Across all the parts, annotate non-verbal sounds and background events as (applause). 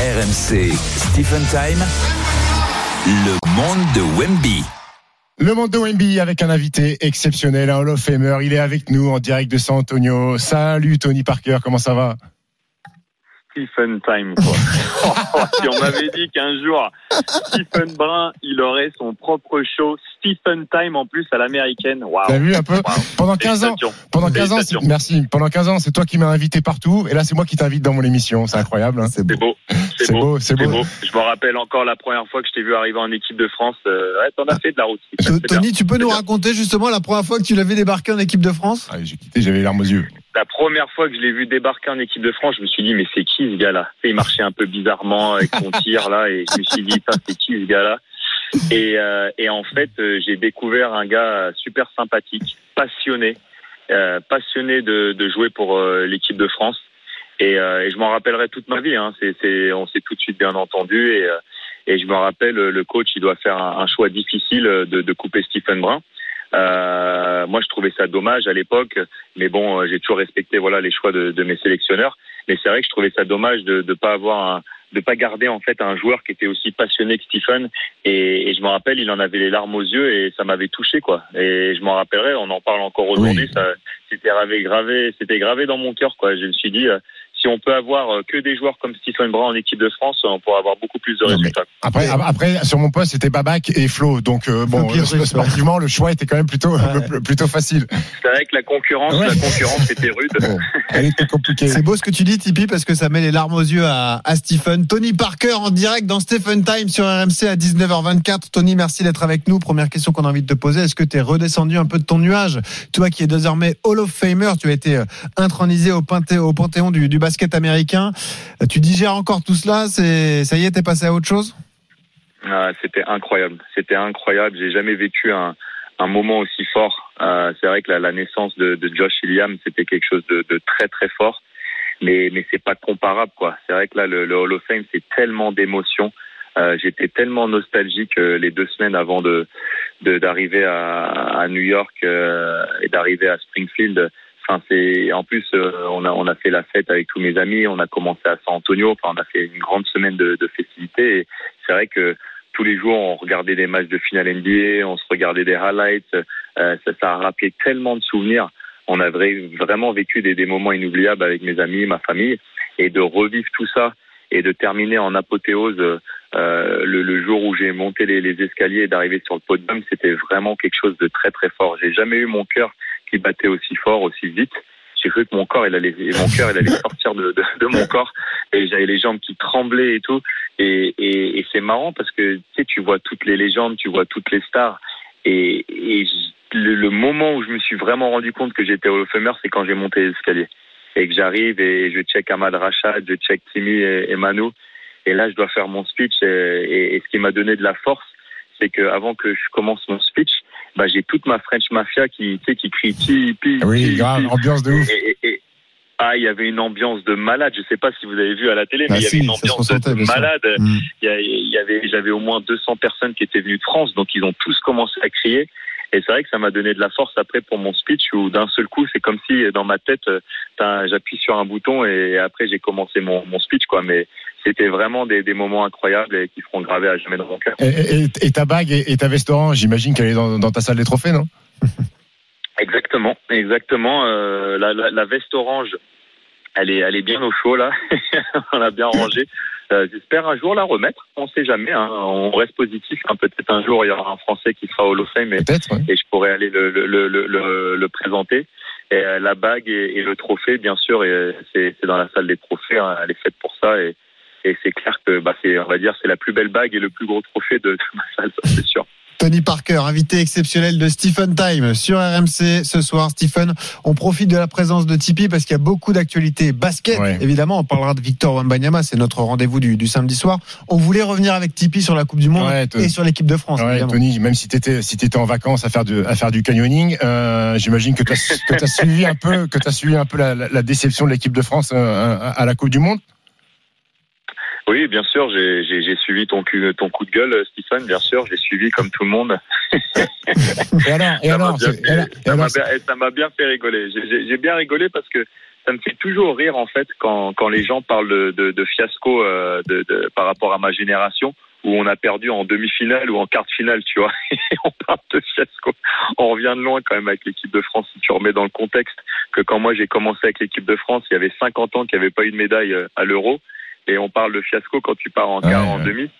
RMC Stephen Time, le monde de Wemby. Le monde de Wemby avec un invité exceptionnel, un Hall of Famer. Il est avec nous en direct de San Antonio. Salut Tony Parker, comment ça va? Stephen Time, quoi. (laughs) si on m'avait dit qu'un jour, Stephen Brun, il aurait son propre show, Stephen Time en plus à l'américaine. Waouh. T'as vu un peu Pendant 15 ans, pendant 15 ans, c'est- merci. Pendant 15 ans, c'est toi qui m'as invité partout, et là, c'est moi qui t'invite dans mon émission. C'est incroyable. hein. C'est beau. C'est beau, c'est beau. Je me rappelle encore la première fois que je t'ai vu arriver en équipe de France. Euh, ouais, t'en as fait de la route. Bien. Tony, tu peux nous bien. raconter justement la première fois que tu l'avais débarqué en équipe de France? Ah, J'ai quitté, j'avais les larmes aux yeux. La première fois que je l'ai vu débarquer en équipe de France, je me suis dit, mais c'est qui ce gars-là? Il marchait un peu bizarrement avec son tir là, et je me suis dit, Putain, c'est qui ce gars-là? Et, euh, et en fait, euh, j'ai découvert un gars super sympathique, passionné, euh, passionné de, de jouer pour euh, l'équipe de France. Et, euh, et je m'en rappellerai toute ma vie. Hein. C'est, on s'est tout de suite bien entendu. Et, et je me rappelle, le coach, il doit faire un, un choix difficile de, de couper Stephen Brun. Euh, moi, je trouvais ça dommage à l'époque, mais bon, euh, j'ai toujours respecté voilà les choix de, de mes sélectionneurs. Mais c'est vrai que je trouvais ça dommage de ne pas avoir un, de pas garder en fait un joueur qui était aussi passionné que Stephen. Et, et je me rappelle, il en avait les larmes aux yeux et ça m'avait touché quoi. Et je m'en rappellerai, on en parle encore aujourd'hui. Oui. Ça, c'était gravé, gravé, c'était gravé dans mon cœur quoi. Je me suis dit. Euh, si on peut avoir euh, que des joueurs comme Stephen Brun en équipe de France, on pourra avoir beaucoup plus de résultats. Après, après, sur mon poste, c'était Babac et Flo. Donc, euh, bon, euh, sportivement, le choix était quand même plutôt, Ouais. (laughs) plutôt facile. C'est vrai que la concurrence, Ouais. la concurrence était rude. Bon, elle était compliquée. C'est beau ce que tu dis, Tipeee, parce que ça met les larmes aux yeux à, à Stephen. Tony Parker en direct dans Stephen Time sur RMC à 19h24. Tony, merci d'être avec nous. Première question qu'on a envie de te poser. Est-ce que tu es redescendu un peu de ton nuage? Toi qui es désormais Hall of Famer, tu as été euh, intronisé au, panthéon, au panthéon du, du basket américain. Euh, Tu digères encore tout cela C'est Ça y est, t'es passé à autre chose? Ah, c'était incroyable. C'était incroyable. J'ai jamais vécu un, moment aussi fort. Euh, c'est vrai que la, naissance de, Josh Illiam, c'était quelque chose de, très très fort. Mais mais c'est pas comparable quoi. C'est vrai que là le, Hall of Fame, c'est tellement d'émotions. Euh, J'étais tellement nostalgique euh, les deux semaines avant de d'arriver à, New York et d'arriver à Springfield. En plus euh, on a fait la fête avec tous mes amis. On a commencé à San Antonio. Enfin, on a fait une grande semaine de, festivités. C'est vrai que tous les jours, on regardait des matchs de finale NBA, on se regardait des highlights. Euh, ça, a rappelé tellement de souvenirs. On a vra- vraiment vécu des, moments inoubliables avec mes amis, ma famille, et de revivre tout ça et de terminer en apothéose euh, le, le jour où j'ai monté les, les escaliers et d'arriver sur le podium, c'était vraiment quelque chose de très très fort. J'ai jamais eu mon cœur qui battait aussi fort, aussi vite. J'ai cru que mon corps, il allait, mon cœur, il allait sortir de, mon corps et j'avais les jambes qui tremblaient et tout. Et, c'est marrant parce que tu sais, tu vois toutes les légendes, tu vois toutes les stars. Et, le, moment où je me suis vraiment rendu compte que j'étais Hall of c'est quand j'ai monté les escaliers. Et que j'arrive et je check Ahmad Rachad, je check Timmy et, et Manu. Et là, je dois faire mon speech. Et, ce qui m'a donné de la force, c'est que avant que je commence mon speech, bah, j'ai toute ma French Mafia qui, tu sais, qui crie Tipeee, Oui, Tipeee. grave, ambiance de ouf. Et, et- et- ah, il y avait une ambiance de malade. Je sais pas si vous avez vu à la télé, mais Ah, il y si, avait une ambiance de malade. Mm. Il y, avait, j'avais au moins 200 personnes qui étaient venues de France, donc ils ont tous commencé à crier. Et c'est vrai que ça m'a donné de la force après pour mon speech où d'un seul coup, c'est comme si dans ma tête, euh, j'appuie sur un bouton et après j'ai commencé mon, mon speech, quoi. Mais c'était vraiment des, des moments incroyables et qui seront gravés à jamais dans mon cœur. Et, et- et ta bague et, et ta veste orange, j'imagine qu'elle est dans, dans ta salle des trophées, non? Exactement, exactement. Euh, la, la, la veste orange, elle est, elle est bien au chaud là. (laughs) On l'a bien rangée. Euh, J'espère un jour la remettre. On sait jamais. Hein. On reste positif. hein. Peut-être un jour il y aura un Français qui sera au Hall of Fame et, ouais. et je pourrais aller le, le, le, le, le- le présenter. Et euh, la bague et, le trophée, bien sûr, c'est dans la salle des trophées. hein. Elle est faite pour ça et c'est clair que bah, c'est, on va dire, c'est la plus belle bague et le plus gros trophée de, de ma salle, ça c'est sûr. Tony Parker, invité exceptionnel de Stephen Time sur RMC ce soir. Stephen, on profite de la présence de Tipeee parce qu'il y a beaucoup d'actualités basket. Ouais. Évidemment, on parlera de Victor Wembanyama, c'est notre rendez-vous du, du samedi soir. On voulait revenir avec Tipeee sur la Coupe du Monde Ouais, et sur l'équipe de France. Ouais. Tony, même si tu étais, si étais en vacances à faire du, à faire du canyoning, euh, j'imagine que tu as, suivi un peu, que as suivi un peu la, la- la déception de l'équipe de France euh, à, à la Coupe du Monde. Oui, bien sûr, j'ai suivi ton, coup de gueule, Stephen, bien sûr, j'ai suivi comme tout le monde. (laughs) Et alors, et Ça m'a alors, bien fait- ça m'a bien- bien rigoler. J'ai- bien rigolé parce que ça me fait toujours rire en fait quand, quand les gens parlent de, de, de fiasco euh, de, par rapport à ma génération où on a perdu en demi-finale ou en quart de finale, tu vois. (laughs) Et on parle de fiasco. On revient de loin quand même avec l'équipe de France si tu remets dans le contexte que quand moi j'ai commencé avec l'équipe de France, il y avait 50 ans qu'il n'y avait pas eu de médaille euh, à l'Euro. Et on parle de fiasco quand tu pars en quart, en demi.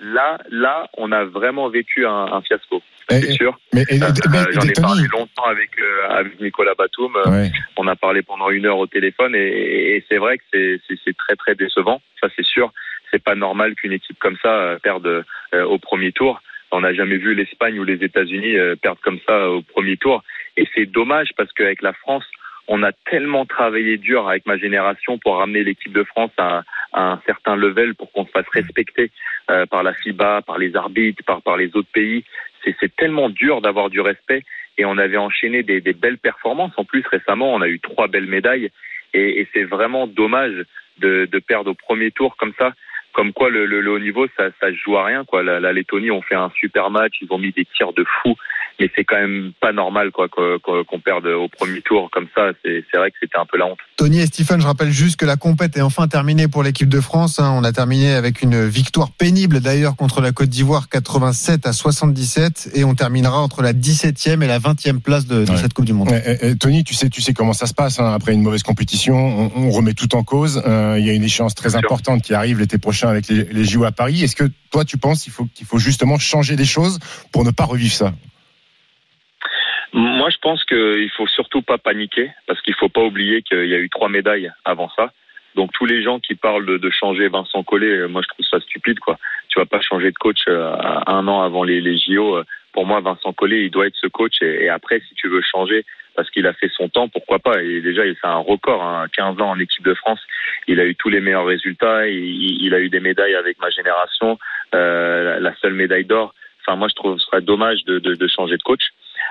Là, là, on a vraiment vécu un, un fiasco. C'est sûr. Mais, et- Euh, mais- J'en ai parlé longtemps avec, euh, avec Nicolas Batum. Euh, ouais. on a parlé pendant une heure au téléphone et, et c'est vrai que c'est- c'est c'est très très décevant. Ça c'est sûr. C'est pas normal qu'une équipe comme ça euh, perde euh, au premier tour. On n'a jamais vu l'Espagne ou les États-Unis euh, perdre comme ça au premier tour. Et c'est dommage parce qu'avec la France, on a tellement travaillé dur avec ma génération pour ramener l'équipe de France à, à un certain level pour qu'on se fasse respecter euh, par la FIBA, par les arbitres, par, par les autres pays. C'est c'est tellement dur d'avoir du respect et on avait enchaîné des, des belles performances. En plus, récemment, on a eu trois belles médailles et, et c'est vraiment dommage de, de perdre au premier tour comme ça. Comme quoi, le, le, le haut niveau, ça, ça se joue à rien. Quoi. La, la Lettonie ont fait un super match, ils ont mis des tirs de fou, mais c'est quand même pas normal quoi qu'on perde au premier tour comme ça. C'est c'est vrai que c'était un peu la honte. Tony et Stephen, je rappelle juste que la compète est enfin terminée pour l'équipe de France. hein. On a terminé avec une victoire pénible d'ailleurs contre la Côte d'Ivoire 87 à 77 et on terminera entre la 17e et la 20e place de, de Ouais. cette Coupe du Monde. Ouais, et- et Tony, tu sais, tu sais comment ça se passe hein, après une mauvaise compétition. On, on remet tout en cause. Euh, Il y a une échéance très importante qui arrive l'été prochain avec les, JO à Paris. Est-ce que toi, tu penses qu'il faut justement changer des choses pour ne pas revivre ça? Moi, je pense qu'il faut surtout pas paniquer parce qu'il faut pas oublier qu'il y a eu trois médailles avant ça. Donc tous les gens qui parlent de, changer Vincent Collet, moi je trouve ça stupide quoi. Tu vas pas changer de coach euh, un an avant les, JO. Pour moi, Vincent Collet, il doit être ce coach et après, si tu veux changer parce qu'il a fait son temps, pourquoi pas Et déjà, c'est un record, hein, 15 ans en équipe de France. Il a eu tous les meilleurs résultats. Il, a eu des médailles avec ma génération, euh, la- seule médaille d'or. Enfin, moi, je trouve que ce serait dommage de, changer de coach.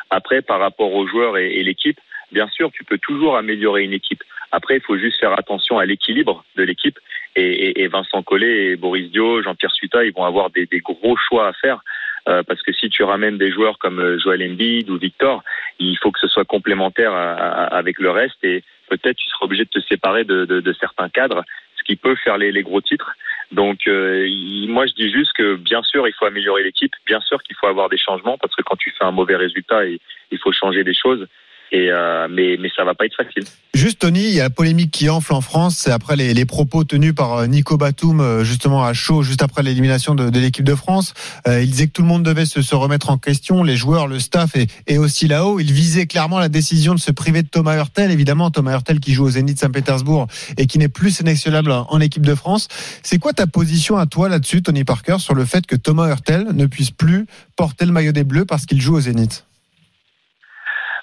Après, par rapport aux joueurs et, l'équipe, bien sûr, tu peux toujours améliorer une équipe. Après, il faut juste faire attention à l'équilibre de l'équipe. Et, Vincent Collet et Boris Dio, Jean-Pierre Suta, ils vont avoir des gros choix à faire. Euh, parce que si tu ramènes des joueurs comme euh, Joel Embiid ou Victor, il faut que ce soit complémentaire à- à- avec le reste. Et peut-être tu seras obligé de te séparer de, de- de certains cadres, ce qui peut faire les, les gros titres. Donc, euh, moi, je dis juste que bien sûr, il faut améliorer l'équipe. Bien sûr qu'il faut avoir des changements parce que quand tu fais un mauvais résultat, il, il faut changer des choses. Euh, mais mais ça va pas être facile. Juste Tony, il y a la polémique qui enfle en France, c'est après les, propos tenus par euh, Nico Batum euh, justement à chaud juste après l'élimination de, l'équipe de France. Il disait que tout le monde devait se, remettre en question, les joueurs, le staff et, aussi là-haut. Il visait clairement la décision de se priver de Thomas Hurtel, évidemment Thomas Hurtel qui joue au Zénith Saint-Pétersbourg et qui n'est plus sélectionnable en équipe de France. C'est quoi ta position à toi là-dessus, Tony Parker, sur le fait que Thomas Hurtel ne puisse plus porter le maillot des Bleus parce qu'il joue au Zénith?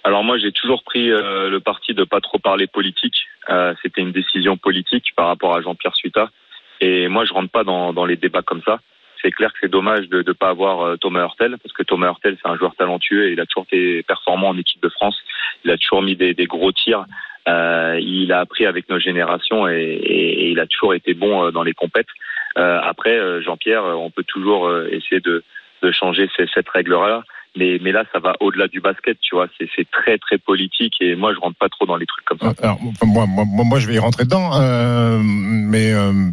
Alors moi, j'ai toujours pris euh, le parti de pas trop parler politique. Euh, C'était une décision politique par rapport à Jean-Pierre Suta. Et moi, je rentre pas dans, dans les débats comme ça. C'est clair que c'est dommage de ne pas avoir euh, Thomas Hurtel, parce que Thomas Hurtel, c'est un joueur talentueux et il a toujours été performant en équipe de France. Il a toujours mis des, des gros tirs. Euh, il a appris avec nos générations et, et- et il a toujours été bon euh, dans les compètes. Euh, après, Jean-Pierre, on peut toujours essayer de, de changer ces- cette règle-là. Mais, mais là, ça va au-delà du basket, tu vois. C'est très, très politique et moi, je rentre pas trop dans les trucs comme ça. Alors, moi, moi, moi, moi, je vais y rentrer dedans, euh, mais euh,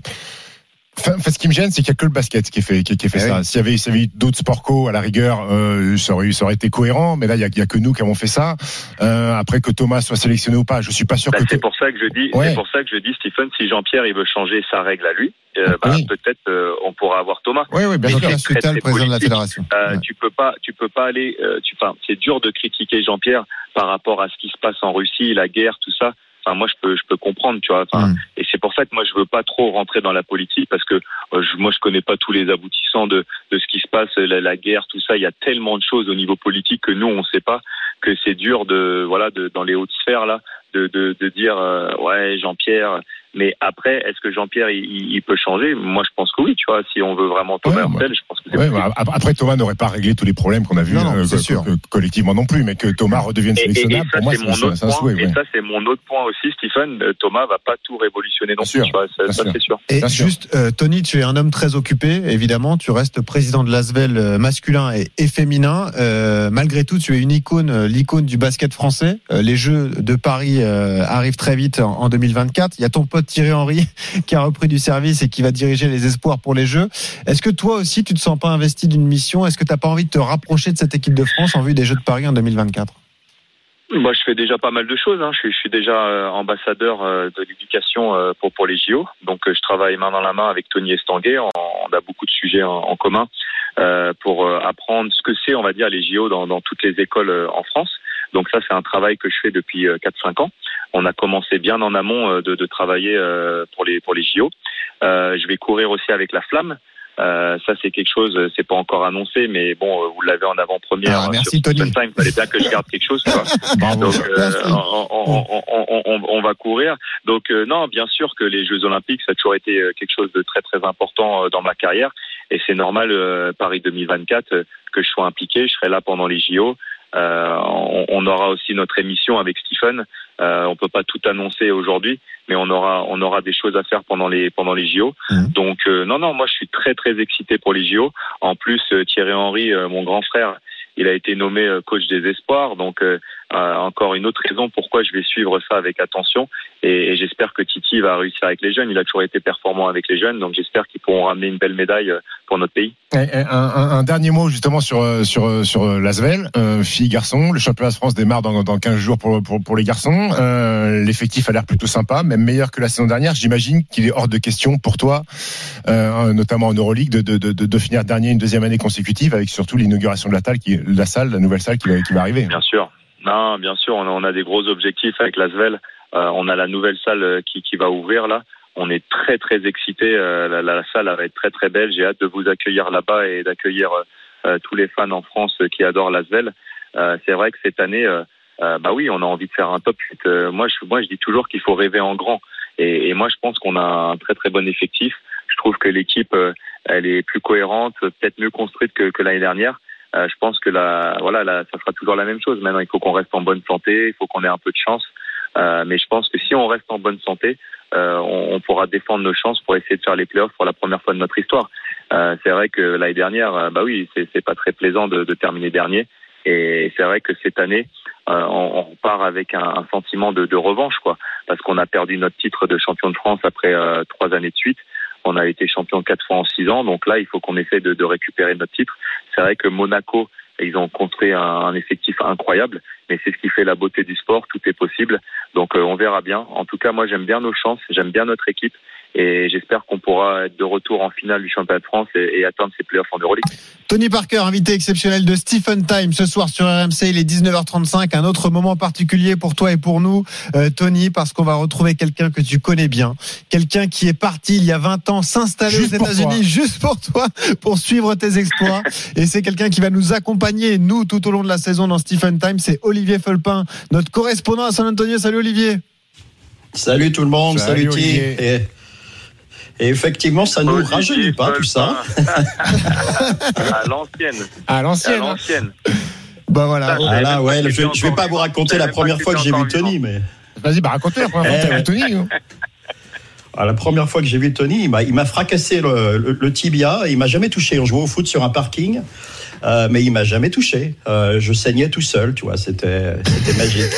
enfin, ce qui me gêne, c'est qu'il n'y a que le basket qui fait, qui, qui fait Eh ça. S'il y avait, s'il y avait d'autres sports co, à la rigueur, euh, ça, aurait, ça aurait été cohérent, mais là, il n'y a, a que nous qui avons fait ça. Euh, après que Thomas soit sélectionné ou pas, je suis pas sûr Bah, que. c'est pour ça que je dis, Ouais. c'est pour ça que je dis, Stephen, si Jean-Pierre il veut changer sa règle à lui, euh, bah, Oui. peut-être euh, on pourra avoir Thomas. Oui, oui, bien sûr. Très président de la fédération. Euh, Ouais. Tu peux pas, tu peux pas aller. euh, tu, enfin, c'est dur de critiquer Jean-Pierre par rapport à ce qui se passe en Russie, la guerre, tout ça. Enfin, moi, je peux, je peux comprendre, tu vois. Enfin, Mm. Et c'est pour ça que moi, je veux pas trop rentrer dans la politique parce que euh, je, moi, je connais pas tous les aboutissants de, de ce qui se passe, la, la guerre, tout ça. Il y a tellement de choses au niveau politique que nous, on sait pas que c'est dur de, voilà, de, dans les hautes sphères là, de, de, de dire euh, ouais, Jean-Pierre. Mais après, est-ce que Jean-Pierre il, peut changer? Moi, je pense que oui, tu vois. Si on veut vraiment Thomas Ouais, Hurtel, je pense que Ouais, bah, ap- après, Thomas n'aurait pas réglé tous les problèmes qu'on a vus Non, euh, co- sûr. collectivement non plus, mais que Thomas redevienne Et, et- et sélectionnable, ça, pour moi, c'est un point. souhait. Et ouais. ça, c'est mon autre point aussi, Stephen. Euh, Thomas va pas tout révolutionner non Bien sûr, plus. tu vois, ça, ça, c'est sûr. Et juste, euh, Tony, tu es un homme très occupé, évidemment. Tu restes président de l'Asvel masculin et, et féminin. Euh, malgré tout, tu es une icône, l'icône du basket français. Euh, les Jeux de Paris euh, arrivent très vite en, en 2024. Il y a ton pote Thierry Henry (laughs) qui a repris du service et qui va diriger les espoirs pour les Jeux. Est-ce que toi aussi, tu te sens pas investi d'une mission? Est-ce que tu n'as pas envie de te rapprocher de cette équipe de France en vue des Jeux de Paris en 2024 Moi, je fais déjà pas mal de choses. Hein. Je, suis, déjà euh, ambassadeur euh, de l'éducation euh, pour, les JO. Donc, je travaille main dans la main avec Tony Estanguet. On, a beaucoup de sujets en, commun pour apprendre ce que c'est, on va dire, les JO dans, toutes les écoles en France. Donc, ça, c'est un travail que je fais depuis euh, 4-5 ans. On a commencé bien en amont euh, de, de travailler euh, pour les pour les JO. Euh, je vais courir aussi avec la Flamme. Euh, ça c'est quelque chose, euh, c'est pas encore annoncé, mais bon, euh, vous l'avez en avant-première. Ah, euh, merci, sur Tony. Time. Il fallait bien que je garde quelque chose. (laughs) Bravo. Donc, euh, on, on- on- on- on- on va courir. Donc, euh, non, bien sûr que les Jeux Olympiques, ça a toujours été euh, quelque chose de très, très important euh, dans ma carrière. Et c'est normal, euh, Paris 2024, euh, que je sois impliqué. Je serai là pendant les JO. Euh, on, on aura aussi notre émission avec Stephen. Euh, on peut pas tout annoncer aujourd'hui, mais on aura, on aura des choses à faire pendant les, pendant les JO. Mhm. Donc, euh, non, non, moi, je suis très, très excité pour les JO. En plus, euh, Thierry Henry, euh, mon grand frère, il a été nommé euh, coach des espoirs. Donc, encore une autre raison pourquoi je vais suivre ça avec attention. Et, et j'espère que Titi va réussir avec les jeunes. Il a toujours été performant avec les jeunes. Donc, j'espère qu'ils pourront ramener une belle médaille euh, pour notre pays. Un, un- un dernier mot justement sur euh, sur euh, sur euh, l'Asvel, euh, filles garçons. Le championnat de France démarre dans, dans 15 jours pour, pour pour les garçons. Euh, L'effectif a l'air plutôt sympa, même meilleur que la saison dernière. J'imagine qu'il est hors de question pour toi, euh, notamment en Euroleague, de, de, de, de finir dernier une deuxième année consécutive, avec surtout l'inauguration de la salle, qui la salle, la nouvelle salle qui va arriver. Bien sûr. Non, bien sûr, on a, on a des gros objectifs avec l'Asvel. Euh, on a la nouvelle salle euh, qui, qui va ouvrir là. On est très très excités. Euh, la, la salle va être très très belle. J'ai hâte de vous accueillir là-bas et d'accueillir euh, euh, tous les fans en France euh, qui adorent l'Asvel. C'est vrai que cette année, bah oui, on a envie de faire un top 8. Moi, je, moi, je dis toujours qu'il faut rêver en grand. Et, et moi, je pense qu'on a un très très bon effectif. Je trouve que l'équipe, elle est plus cohérente, peut-être mieux construite que, que l'année dernière. Euh, je pense que la, voilà, la, ça sera toujours la même chose. Maintenant, il faut qu'on reste en bonne santé, il faut qu'on ait un peu de chance. Euh, mais je pense que si on reste en bonne santé, euh, on, on pourra défendre nos chances pour essayer de faire les playoffs pour la première fois de notre histoire. Euh, c'est vrai que l'année dernière, euh, bah oui, c'est pas très plaisant de, de terminer dernier. Et c'est vrai que cette année, on, on repart avec un, un sentiment de, de revanche, quoi, parce qu'on a perdu notre titre de champion de France après trois années de suite. On a été champion quatre fois en six ans, donc là, il faut qu'on essaie de, récupérer notre titre. C'est vrai que Monaco, ils ont construit un, un effectif incroyable, mais c'est ce qui fait la beauté du sport. Tout est possible, donc euh, on verra bien. En tout cas, moi, j'aime bien nos chances, j'aime bien notre équipe, et j'espère qu'on pourra être de retour en finale du championnat de France et, et atteindre ces playoffs en Euroleague. Tony Parker, invité exceptionnel de Stephen Time ce soir sur RMC, il est 19h35, un autre moment particulier pour toi et pour nous, euh, Tony, parce qu'on va retrouver quelqu'un que tu connais bien, quelqu'un qui est parti il y a 20 ans s'installer aux États-Unis juste pour toi, pour suivre tes exploits, (laughs) et c'est quelqu'un qui va nous accompagner, nous, tout au long de la saison dans Stephen Time, c'est Olivier Fulpin, notre correspondant à San Antonio. Salut Olivier. Salut tout le monde, Salut, salut. Olivier. Et, effectivement, ça nous rajeunit pas tout ça. à l'ancienne, À à l'ancienne. hein. l'ancienne. Bah voilà. Ça, Ah là, ouais, je, je vais pas vous raconter Je la première fois que j'ai vu Tony, mais Vas-y, bah raconte la première fois que Eh, t'as vu Tony. Ah, la première fois que j'ai vu Tony, il m'a, fracassé le, le- le tibia. et Il m'a jamais touché. On jouait au foot sur un parking, euh, mais il m'a jamais touché. Euh, je saignais tout seul, tu vois. C'était, c'était magique.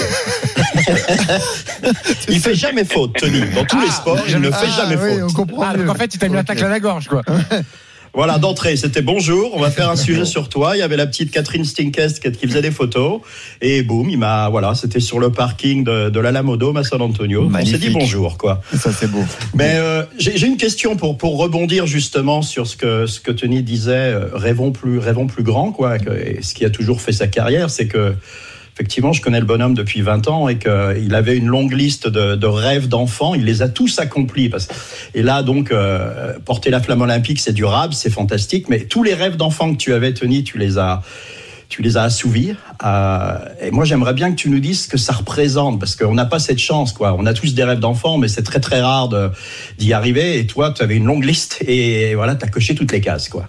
(laughs) il fait jamais faute, Tony. Dans tous les sports, il ne fait Ah, jamais oui, faute. on comprend Ah, donc en fait, il t'a mis la Ok. tacle à la gorge, quoi. (laughs) Voilà, d'entrée, c'était bonjour, on va faire un sujet sur toi. Il y avait la petite Catherine Stinkest qui faisait des photos. Et boum, il m'a, voilà, c'était sur le parking de, de l'Alamodome à San Antonio. On s'est Magnifique. dit bonjour, quoi. Ça c'est beau. Mais euh, j'ai j'ai une question pour, pour rebondir justement sur ce que, ce que Tony disait, euh, rêvons plus, rêvons plus grand, quoi. que- et ce qui a toujours fait sa carrière, c'est que, effectivement, je connais le bonhomme depuis 20 ans et qu'il avait une longue liste de, rêves d'enfants. Il les a tous accomplis. Et là, donc, euh, porter la flamme olympique, c'est durable, c'est fantastique. Mais tous les rêves d'enfants que tu avais, Tony, tu les as, tu les as assouvis. Euh, et moi, j'aimerais bien que tu nous dises ce que ça représente, parce qu'on n'a pas cette chance, quoi. On a tous des rêves d'enfants, mais c'est très très rare d'y arriver. Et toi, tu avais une longue liste et voilà, tu as coché toutes les cases, quoi.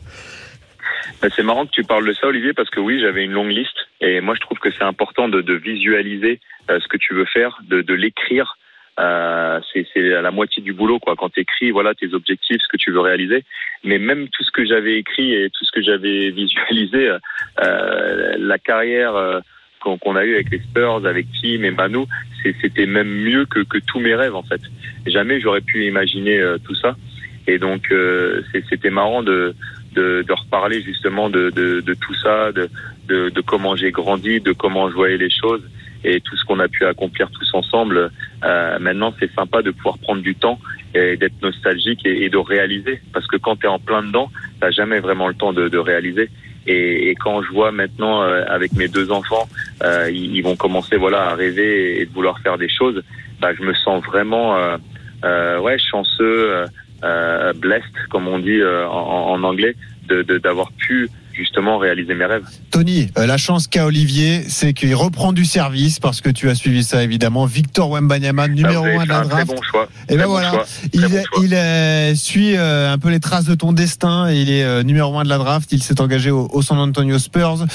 Bah, c'est marrant que tu parles de ça, Olivier, parce que oui, j'avais une longue liste. Et moi, je trouve que c'est important de, de visualiser euh, ce que tu veux faire, de, de l'écrire. Euh, c'est la moitié du boulot, quoi. Quand tu écris, voilà, tes objectifs, ce que tu veux réaliser. Mais même tout ce que j'avais écrit et tout ce que j'avais (laughs) visualisé, euh, la carrière euh, qu'on a eue avec les Spurs, avec Tim et Manu, c'était même mieux que, que, tous mes rêves, en fait. Jamais j'aurais pu imaginer euh, tout ça. Et donc, euh, c'était marrant de, de, de, reparler justement de, de, de tout ça, de, de, de comment j'ai grandi, de comment je voyais les choses et tout ce qu'on a pu accomplir tous ensemble. Euh, maintenant, c'est sympa de pouvoir prendre du temps et d'être nostalgique et, de réaliser. Parce que quand tu es en plein dedans, t'as jamais vraiment le temps de, de réaliser. Et, et, quand je vois maintenant euh, avec mes deux enfants, euh, ils, ils, vont commencer voilà à rêver et de vouloir faire des choses, bah, je me sens vraiment euh, euh, ouais chanceux, euh, blessed comme on dit en, en, anglais, de d'avoir pu justement réaliser mes rêves. Tony, euh, la chance qu'a Olivier, c'est qu'il reprend du service parce que tu as suivi ça évidemment. Victor Wembanyama, numéro 1 de la draft. Très bon choix. Et ben voilà, choix. il, bon il euh, suit euh, un peu les traces de ton destin. Il est euh, numéro 1 de la draft. Il s'est engagé au, au, San Antonio Spurs.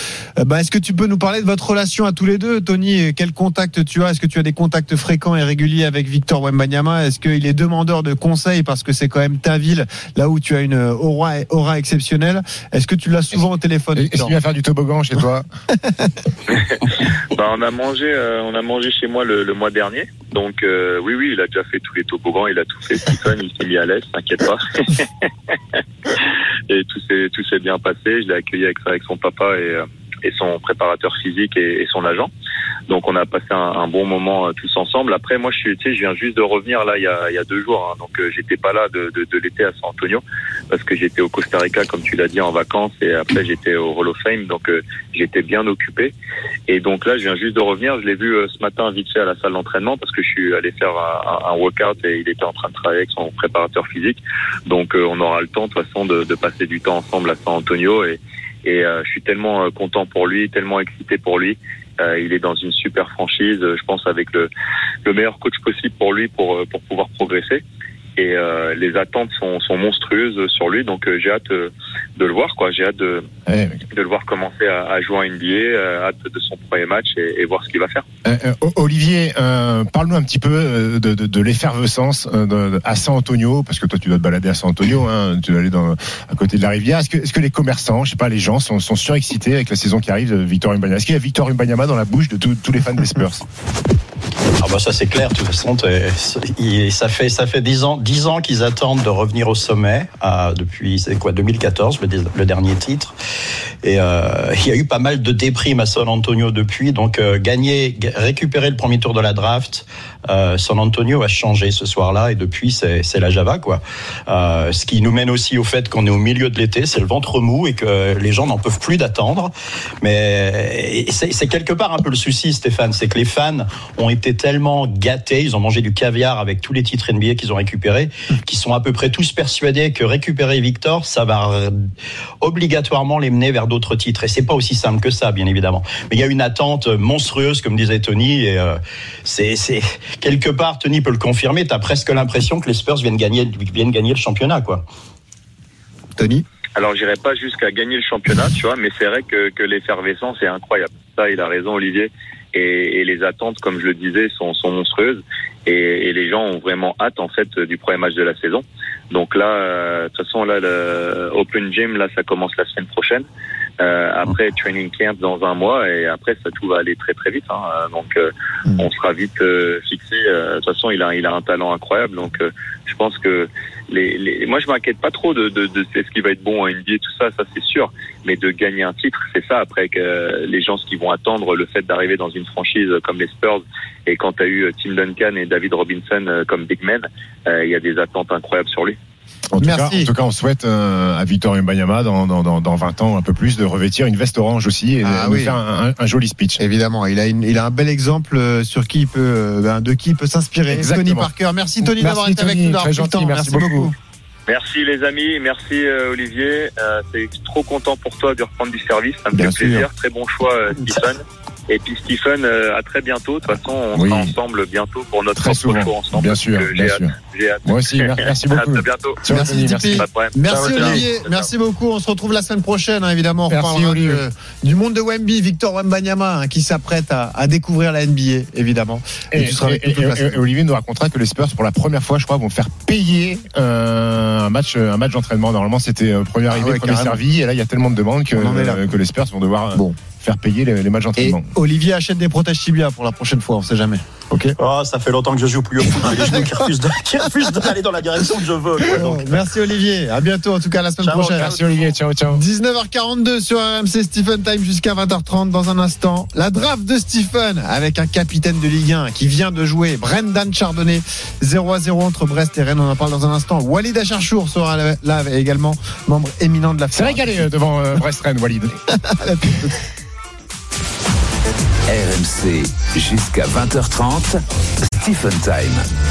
Bah, Est-ce que tu peux nous parler de votre relation à tous les deux, Tony? Quel contact tu as? Est-ce que tu as des contacts fréquents et réguliers avec Victor Wembanyama? Est-ce qu'il est demandeur de conseils parce que c'est quand même ta ville, là où tu as une aura, aura exceptionnelle? Est-ce que tu l'as souvent au téléphone Est-ce qu'il vient faire du toboggan chez toi (laughs) bah, on a mangé, euh, on a mangé chez moi le, le mois dernier. Donc euh, oui, oui, il a déjà fait tous les toboggans, il a tout fait. Stephen, il s'est mis à l'aise, t'inquiète pas. (laughs) et tout s'est tout s'est bien passé. Je l'ai accueilli avec, avec son papa et, euh, et son préparateur physique et, son agent. Donc on a passé un, bon moment euh, tous ensemble. Après moi je suis, tu sais, je viens juste de revenir là il y a, il y a deux jours. Hein, donc euh, j'étais pas là de, de, l'été à San Antonio parce que j'étais au Costa Rica comme tu l'as dit en vacances et après j'étais au Hall of Fame. Donc euh, j'étais bien occupé. Et donc là je viens juste de revenir. Je l'ai vu ce matin vite fait à la salle d'entraînement parce que je suis allé faire un, un, workout et il était en train de travailler avec son préparateur physique. Donc on aura le temps de toute façon de, de passer du temps ensemble à San Antonio et et euh, je suis tellement euh, content pour lui, tellement excité pour lui. Euh, il est dans une super franchise, je pense avec le, le meilleur coach possible pour lui pour pour pouvoir progresser. Et euh, les attentes sont, sont monstrueuses sur lui, donc euh, j'ai hâte de, de le voir, quoi. J'ai hâte de, ouais. de le voir commencer à, à jouer en NBA, euh, hâte de son premier match et, et voir ce qu'il va faire. Olivier, parle-nous un petit peu de, de, de l'effervescence à San Antonio, parce que toi tu dois te balader à San Antonio, hein, tu dois aller dans, à côté de la rivière. Est-ce que, les commerçants, je sais pas, les gens sont, sont surexcités avec la saison qui arrive de Victor Wembanyama? Est-ce qu'il y a Victor Wembanyama dans la bouche de tous les fans des Spurs? Ah bah ça c'est clair, de toute façon, ça fait ça fait dix ans, dix ans qu'ils attendent de revenir au sommet depuis c'est quoi 2014 le, dernier titre. Et euh, il y a eu pas mal de déprimes à San Antonio depuis, donc euh, gagner, récupérer le premier tour de la draft, euh, San Antonio a changé ce soir-là et depuis c'est la Java quoi. Ce qui nous mène aussi au fait qu'on est au milieu de l'été, c'est le ventre mou et que les gens n'en peuvent plus d'attendre. Mais c'est quelque part un peu le souci, Stéphane, c'est que les fans ont été tellement gâtés, ils ont mangé du caviar avec tous les titres NBA qu'ils ont récupérés, qu'ils sont à peu près tous persuadés que récupérer Victor, ça va obligatoirement les mener vers d'autres titres. Et c'est pas aussi simple que ça, bien évidemment. Mais il y a une attente monstrueuse, comme disait Tony, et euh, c'est quelque part, Tony peut le confirmer, tu as presque l'impression que les Spurs viennent gagner, viennent gagner le championnat, quoi. Tony? Alors, j'irai pas jusqu'à gagner le championnat, tu vois, mais c'est vrai que, que l'effervescence est incroyable. Ça, il a raison, Olivier. Et, et, les attentes, comme je le disais, sont, sont monstrueuses. Et, et, les gens ont vraiment hâte, en fait, du premier match de la saison. Donc là, euh, de toute façon, là, le Open Gym, là, ça commence la semaine prochaine. Euh, après training camp dans un mois et après ça tout va aller très très vite hein. donc euh, mmh. on sera vite euh, fixé de toute façon il a il a un talent incroyable donc je pense que les, les moi je m'inquiète pas trop de, de, de ce qui va être bon en NBA tout ça ça c'est sûr mais de gagner un titre c'est ça après que les gens ce qui vont attendre le fait d'arriver dans une franchise comme les Spurs et quand tu as eu Tim Duncan et David Robinson comme big men il y a des attentes incroyables sur lui en tout, cas, en tout, cas, on souhaite euh, à Victor Mbanyama dans, dans, dans, 20 ans un peu plus de revêtir une veste orange aussi et ah, de oui. faire un, un, un, joli speech. Évidemment, il a, une, il a un bel exemple euh, sur qui il peut, euh, de qui il peut s'inspirer. Tony Parker. Merci Tony d'avoir été avec nous. Très gentil, merci, merci beaucoup. Merci les amis, merci euh, Olivier. Euh, c'est trop content pour toi de reprendre du service. Ça me Bien fait sûr. plaisir. Très bon choix, Stephen. Et puis Stephen, euh, à très bientôt. De toute façon, on Oui. sera ensemble bientôt pour notre Très souvent. ensemble. Bien sûr, bien sûr. J'ai hâte. Moi aussi, mer- merci (laughs) À beaucoup. très bientôt. Merci. Merci ciao. Olivier, merci beaucoup. On se retrouve la semaine prochaine, hein, évidemment. On Merci, de- du monde de Wemby, Victor Wembanyama, hein, qui s'apprête à, à découvrir la NBA, évidemment. Et, Et, tu seras avec et- Olivier nous racontera que les Spurs, pour la première fois, je crois, vont faire payer euh, un match, un match d'entraînement. Normalement, c'était euh, premier arrivé, Ah ouais, premier carrément. servi. Et là, il y a tellement de demandes que, euh, que les Spurs vont devoir euh, Bon. faire payer les, les matchs d'entraînement. Olivier achète des protèges tibia pour la prochaine fois, on sait jamais. Ok. Oh, ça fait longtemps que je joue plus au foot. J'ai les genoux qui refusent d'aller dans la direction que je veux. quoi. Donc, Merci Olivier. À bientôt, en tout cas, la semaine Ciao, prochaine. Merci Olivier, ciao, ciao. 19h42 sur RMC Stephen Time jusqu'à 20h30 dans un instant. La draft de Stephen avec un capitaine de Ligue 1 qui vient de jouer, Brendan Chardonnay. 0 à 0 entre Brest et Rennes, on en parle dans un instant. Walid Acharchour sera là également, membre éminent de la C'est régalé euh, devant euh, Brest-Rennes, Walid. (laughs) RMC jusqu'à 20h30. Stephen Time.